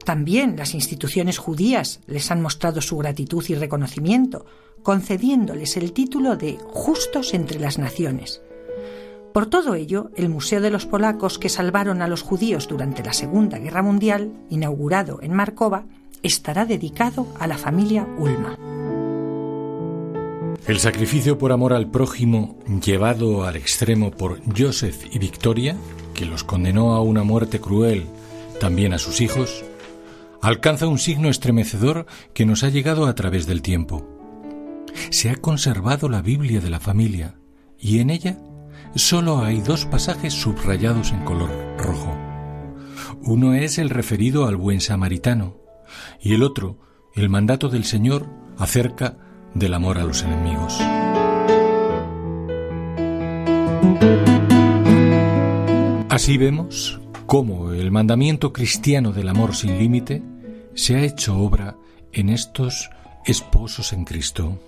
También las instituciones judías les han mostrado su gratitud y reconocimiento, concediéndoles el título de Justos entre las Naciones. Por todo ello, el Museo de los Polacos que salvaron a los judíos durante la Segunda Guerra Mundial, inaugurado en Markova, estará dedicado a la familia Ulma. El sacrificio por amor al prójimo, llevado al extremo por Joseph y Victoria, que los condenó a una muerte cruel, también a sus hijos, alcanza un signo estremecedor que nos ha llegado a través del tiempo. Se ha conservado la Biblia de la familia y en ella solo hay dos pasajes subrayados en color rojo. Uno es el referido al buen samaritano y el otro el mandato del Señor acerca del amor a los enemigos. Así vemos cómo el mandamiento cristiano del amor sin límite se ha hecho obra en estos esposos en Cristo.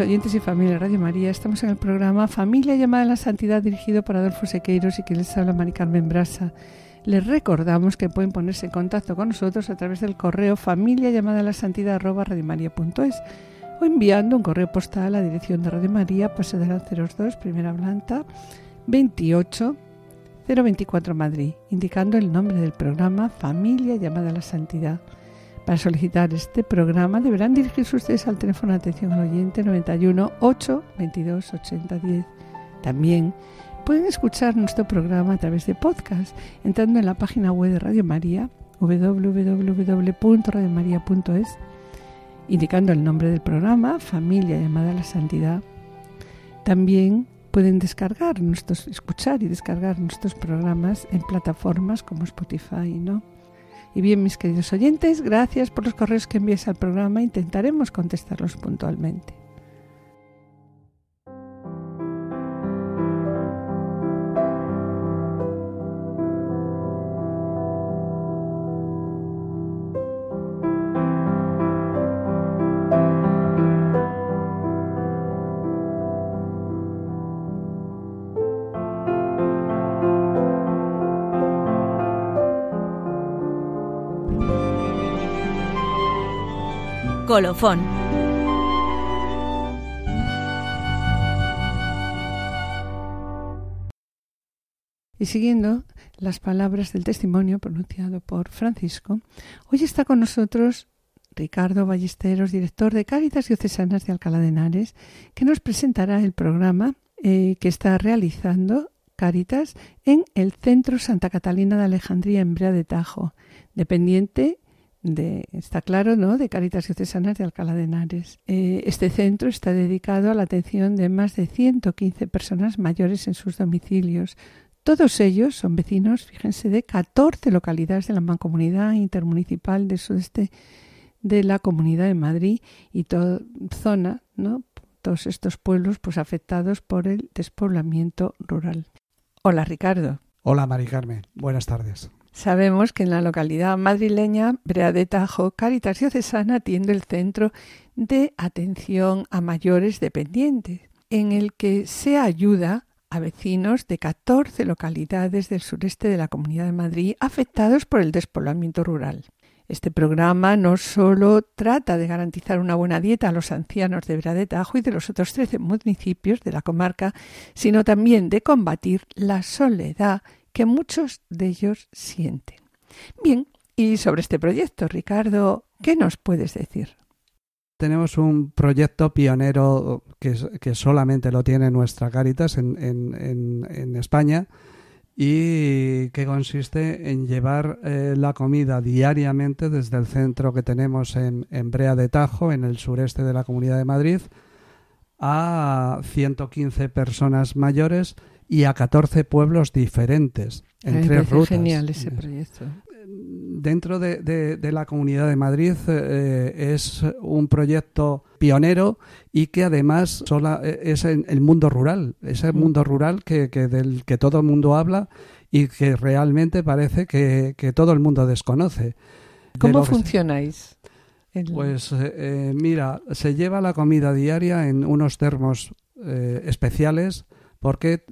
Oyentes y familia Radio María, estamos en el programa Familia llamada a la Santidad dirigido por Adolfo Sequeiros y que les habla Mari Carmen Brasa. Les recordamos que pueden ponerse en contacto con nosotros a través del correo familia llamada a la santidad arroba o enviando un correo postal a la dirección de Radio María, Paso de Lanceros 2, Primera Planta, 28 024 Madrid, indicando el nombre del programa Familia llamada a la Santidad. Para solicitar este programa deberán dirigirse ustedes al teléfono de atención al oyente 91 8 22 80 10. También pueden escuchar nuestro programa a través de podcast entrando en la página web de Radio María www.radiomaria.es indicando el nombre del programa Familia llamada a la Santidad. También pueden descargar nuestros escuchar y descargar nuestros programas en plataformas como Spotify, ¿no? Y bien, mis queridos oyentes, gracias por los correos que envíes al programa. Intentaremos contestarlos puntualmente. Colofón. Y siguiendo las palabras del testimonio pronunciado por Francisco, hoy está con nosotros Ricardo Ballesteros, director de Cáritas Diocesanas de Alcalá de Henares, que nos presentará el programa eh, que está realizando Cáritas en el Centro Santa Catalina de Alejandría en Brea de Tajo, dependiente de, está claro, ¿no? de Caritas Diocesanas de Alcalá de Henares. Eh, este centro está dedicado a la atención de más de 115 personas mayores en sus domicilios. Todos ellos son vecinos, fíjense, de 14 localidades de la mancomunidad intermunicipal del sudeste de la Comunidad de Madrid y toda zona, ¿no? todos estos pueblos pues afectados por el despoblamiento rural. Hola Ricardo. Hola Mari Carmen, buenas tardes. Sabemos que en la localidad madrileña, Brea de Tajo, Caritas Diocesana atiende el centro de atención a mayores dependientes, en el que se ayuda a vecinos de 14 localidades del sureste de la Comunidad de Madrid afectados por el despoblamiento rural. Este programa no solo trata de garantizar una buena dieta a los ancianos de Brea de Tajo y de los otros 13 municipios de la comarca, sino también de combatir la soledad que muchos de ellos sienten. Bien, y sobre este proyecto, Ricardo, ¿qué nos puedes decir? tenemos un proyecto pionero que, que solamente lo tiene nuestra Caritas en, en, en, España y que consiste en llevar eh, la comida diariamente desde el centro que tenemos en, Brea de Tajo, en el sureste de la Comunidad de Madrid, a 115 personas mayores y a 14 pueblos diferentes en tres rutas. genial ese proyecto dentro de, la Comunidad de Madrid eh, es un proyecto pionero y que además eh, es el mundo rural, ese mm. mundo rural que, del que todo el mundo habla y que realmente parece que, todo el mundo desconoce. ¿Cómo funcionáis? Pues eh, mira, se lleva la comida diaria en unos termos especiales porque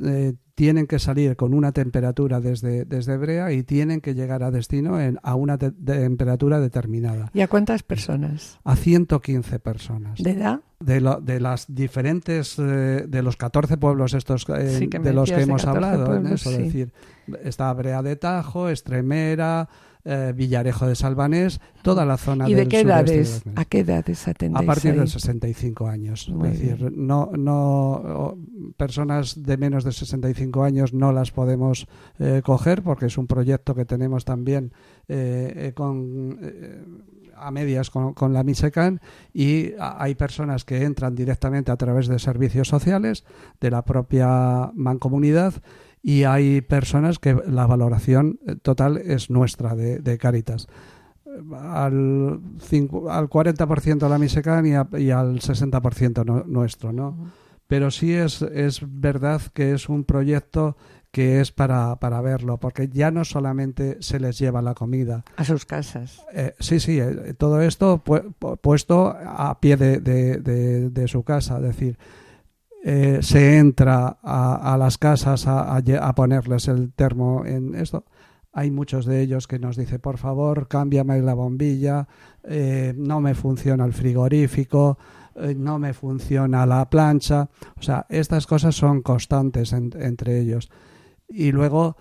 tienen que salir con una temperatura desde, desde Brea y tienen que llegar a destino en, a una temperatura determinada. ¿Y a cuántas personas? A 115 personas. ¿De edad? De, lo, de las diferentes, eh, de los 14 pueblos estos eh, de los que hemos hablado, eso, decir, está Brea de Tajo, Estremera, eh, Villarejo de Salvanés, toda la zona ¿Y de qué edades? ¿A qué edades atendéis? A partir de 65 años. es decir, no, no, personas de menos de 65 años no las podemos eh, coger porque es un proyecto que tenemos también eh, con a medias con, con, la MISECAN y hay personas que entran directamente a través de servicios sociales de la propia mancomunidad y hay personas que la valoración eh, total es nuestra de, de Caritas. Al, al 40% la Misecan y, y al 60% nuestro, ¿no? Pero sí es, es verdad que es un proyecto que es para, para verlo, porque ya no solamente se les lleva la comida. A sus casas. Eh, sí, sí, eh, todo esto puesto a pie de, de, de, de, su casa, es decir, eh, se entra a, las casas a, ponerles el termo en esto, hay muchos de ellos que nos dicen, por favor, cámbiame la bombilla, eh, no me funciona el frigorífico, eh, no me funciona la plancha. O sea, estas cosas son constantes entre ellos. Y luego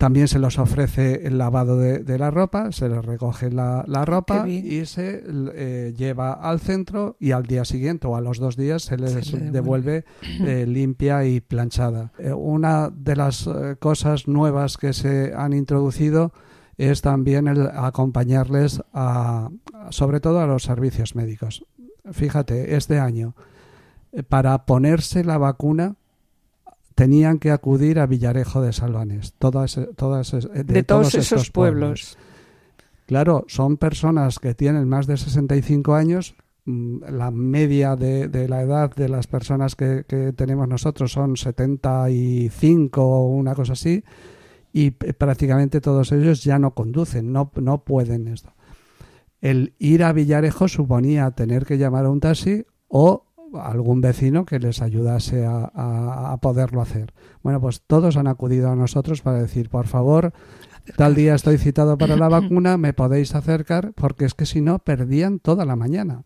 también se les ofrece el lavado de, la ropa, se les recoge la, ropa y se eh, lleva al centro y al día siguiente o a los dos días se les devuelve eh, limpia y planchada. Eh, una de las cosas nuevas que se han introducido es también el acompañarles a, sobre todo a los servicios médicos. Fíjate, este año, para ponerse la vacuna, tenían que acudir a Villarejo de Salvanes, todas, todas, de, todos, esos pueblos. Claro, son personas que tienen más de 65 años, mm, la media de, la edad de las personas que, tenemos nosotros son 75 o una cosa así, y prácticamente todos ellos ya no conducen, no, no pueden esto. El ir a Villarejo suponía tener que llamar a un taxi o algún vecino que les ayudase a, poderlo hacer. Bueno, pues todos han acudido a nosotros para decir, por favor, tal día estoy citado para la vacuna, me podéis acercar, porque es que si no, perdían toda la mañana.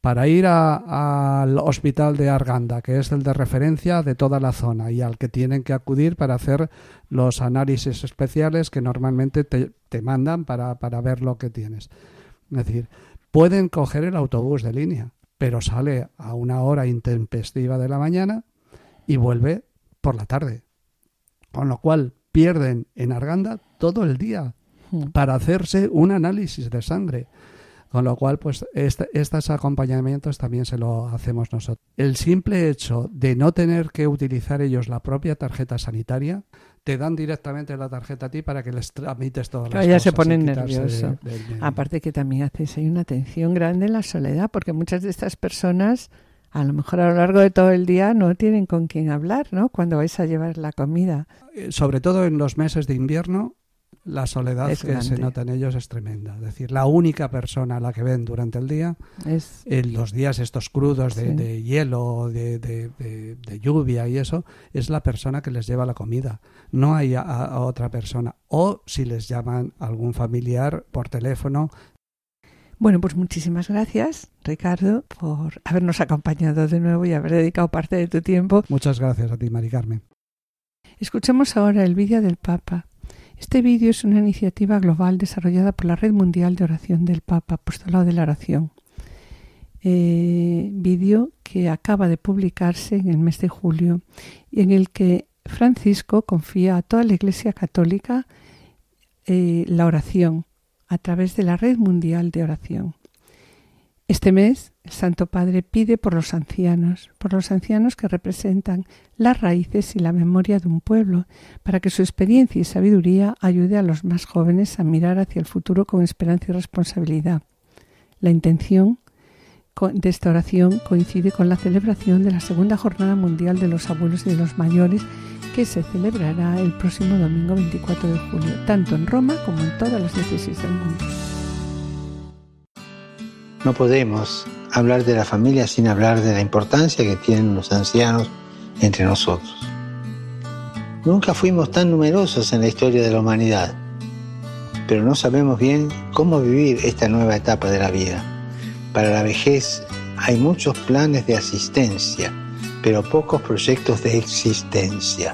Para ir al hospital de Arganda, que es el de referencia de toda la zona y al que tienen que acudir para hacer los análisis especiales que normalmente te, te mandan para, para ver lo que tienes. Es decir, pueden coger el autobús de línea, pero sale a una hora intempestiva de la mañana y vuelve por la tarde. Con lo cual pierden en Arganda todo el día hmm. para hacerse un análisis de sangre. Con lo cual, pues este, estos acompañamientos también se lo hacemos nosotros. El simple hecho de no tener que utilizar ellos la propia tarjeta sanitaria te dan directamente la tarjeta a ti para que les tramites todas las cosas. Ya se ponen nerviosos. Aparte que también haces hay una atención grande en la soledad, porque muchas de estas personas a lo mejor a lo largo de todo el día no tienen con quién hablar, ¿no? Cuando vais a llevar la comida. Eh, sobre todo en los meses de invierno, la soledad que se nota en ellos es tremenda. Es decir, la única persona a la que ven durante el día, es... en los días estos crudos de, hielo, de, de, lluvia y eso, es la persona que les lleva la comida. No hay a, otra persona. O si les llaman algún familiar por teléfono, bueno, pues muchísimas gracias, Ricardo, por habernos acompañado de nuevo y haber dedicado parte de tu tiempo. Muchas gracias a ti, Mari Carmen. Escuchemos ahora el vídeo del Papa este vídeo es una iniciativa global desarrollada por la Red Mundial de Oración del Papa, Apostolado de la Oración. eh, vídeo que acaba de publicarse en el mes de julio y en el que Francisco confía a toda la Iglesia Católica eh, la oración a través de la Red Mundial de Oración. Este mes, el Santo Padre pide por los ancianos, por los ancianos que representan las raíces y la memoria de un pueblo, para que su experiencia y sabiduría ayude a los más jóvenes a mirar hacia el futuro con esperanza y responsabilidad. La intención de esta oración coincide con la celebración de la Segunda Jornada Mundial de los Abuelos y de los Mayores, que se celebrará el próximo domingo 24 de julio, tanto en Roma como en todas las diócesis del mundo. No podemos hablar de la familia sin hablar de la importancia que tienen los ancianos entre nosotros. Nunca fuimos tan numerosos en la historia de la humanidad, pero no sabemos bien cómo vivir esta nueva etapa de la vida. Para la vejez hay muchos planes de asistencia, pero pocos proyectos de existencia.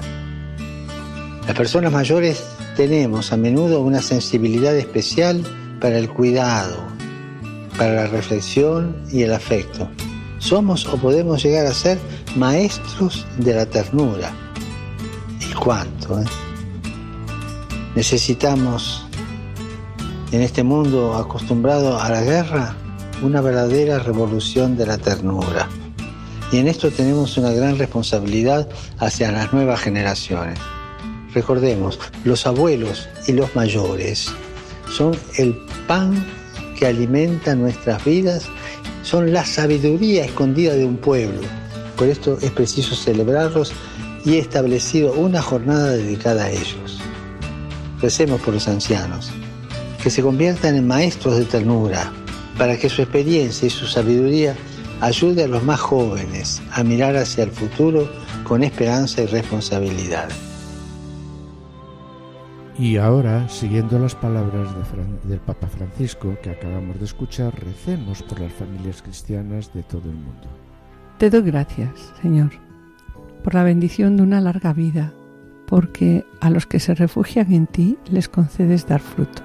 Las personas mayores tenemos a menudo una sensibilidad especial para el cuidado, para la reflexión y el afecto. Somos o podemos llegar a ser maestros de la ternura. ¿Y cuánto? Eh? Necesitamos, en este mundo acostumbrado a la guerra, una verdadera revolución de la ternura. Y en esto tenemos una gran responsabilidad hacia las nuevas generaciones. Recordemos, los abuelos y los mayores son el pan que alimenta nuestras vidas son la sabiduría escondida de un pueblo. Por esto es preciso celebrarlos y he establecido una jornada dedicada a ellos. Recemos por los ancianos, que se conviertan en maestros de ternura, para que su experiencia y su sabiduría ayude a los más jóvenes a mirar hacia el futuro con esperanza y responsabilidad. Y ahora, siguiendo las palabras del Papa Francisco que acabamos de escuchar, recemos por las familias cristianas de todo el mundo. Te doy gracias, Señor, por la bendición de una larga vida, porque a los que se refugian en ti les concedes dar fruto.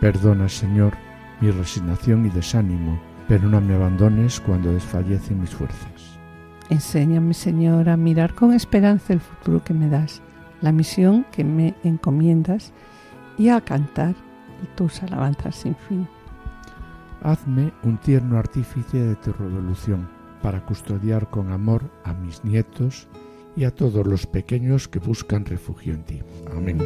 Perdona, Señor, mi resignación y desánimo, pero no me abandones cuando desfallecen mis fuerzas. Enséñame, Señor, a mirar con esperanza el futuro que me das la misión que me encomiendas y a cantar tus alabanzas sin fin. Hazme un tierno artífice de tu revolución para custodiar con amor a mis nietos y a todos los pequeños que buscan refugio en ti. Amén.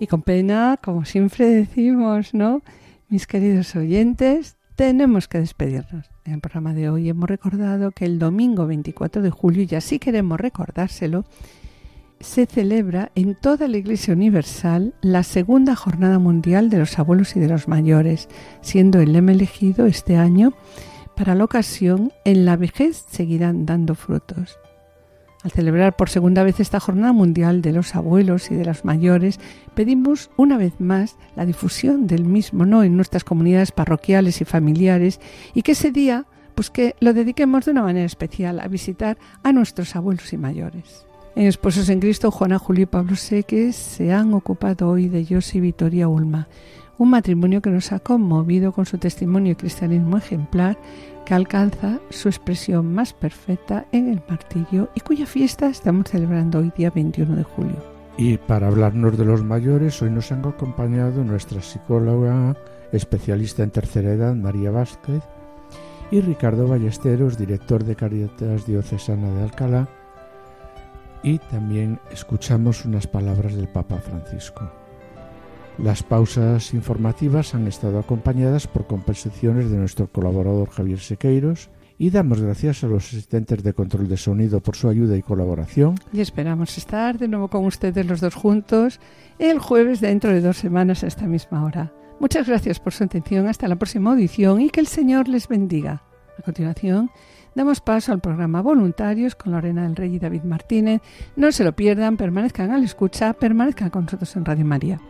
Y con pena, como siempre decimos, ¿no? Mis queridos oyentes, tenemos que despedirnos. En el programa de hoy hemos recordado que el domingo 24 de julio, y así queremos recordárselo, se celebra en toda la Iglesia Universal la segunda Jornada Mundial de los Abuelos y de los Mayores, siendo el lema elegido este año para la ocasión En la vejez seguirán dando frutos. Al celebrar por segunda vez esta Jornada Mundial de los Abuelos y de los Mayores, pedimos una vez más la difusión del mismo ¿no? en nuestras comunidades parroquiales y familiares y que ese día pues que lo dediquemos de una manera especial a visitar a nuestros abuelos y mayores. En Esposos en Cristo, Juana, Julio y Pablo Seques se han ocupado hoy de José y Vitoria Ulma, un matrimonio que nos ha conmovido con su testimonio y cristianismo ejemplar que alcanza su expresión más perfecta en el martillo y cuya fiesta estamos celebrando hoy día 21 de julio. Y para hablarnos de los mayores, hoy nos han acompañado nuestra psicóloga especialista en tercera edad, María Vázquez, y Ricardo Ballesteros, director de Caritas Diocesana de Alcalá, y también escuchamos unas palabras del Papa Francisco. Las pausas informativas han estado acompañadas por composiciones de nuestro colaborador Javier Sequeiros y damos gracias a los asistentes de control de sonido por su ayuda y colaboración. Y esperamos estar de nuevo con ustedes los dos juntos el jueves dentro de dos semanas a esta misma hora. Muchas gracias por su atención. Hasta la próxima audición y que el Señor les bendiga. A continuación, Damos paso al programa Voluntarios con Lorena del Rey y David Martínez. No se lo pierdan, permanezcan al escucha, permanezcan con nosotros en Radio María.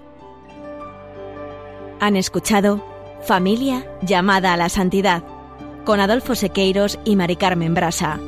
Han escuchado Familia llamada a la santidad con Adolfo Sequeiros y Mari Carmen Brasa.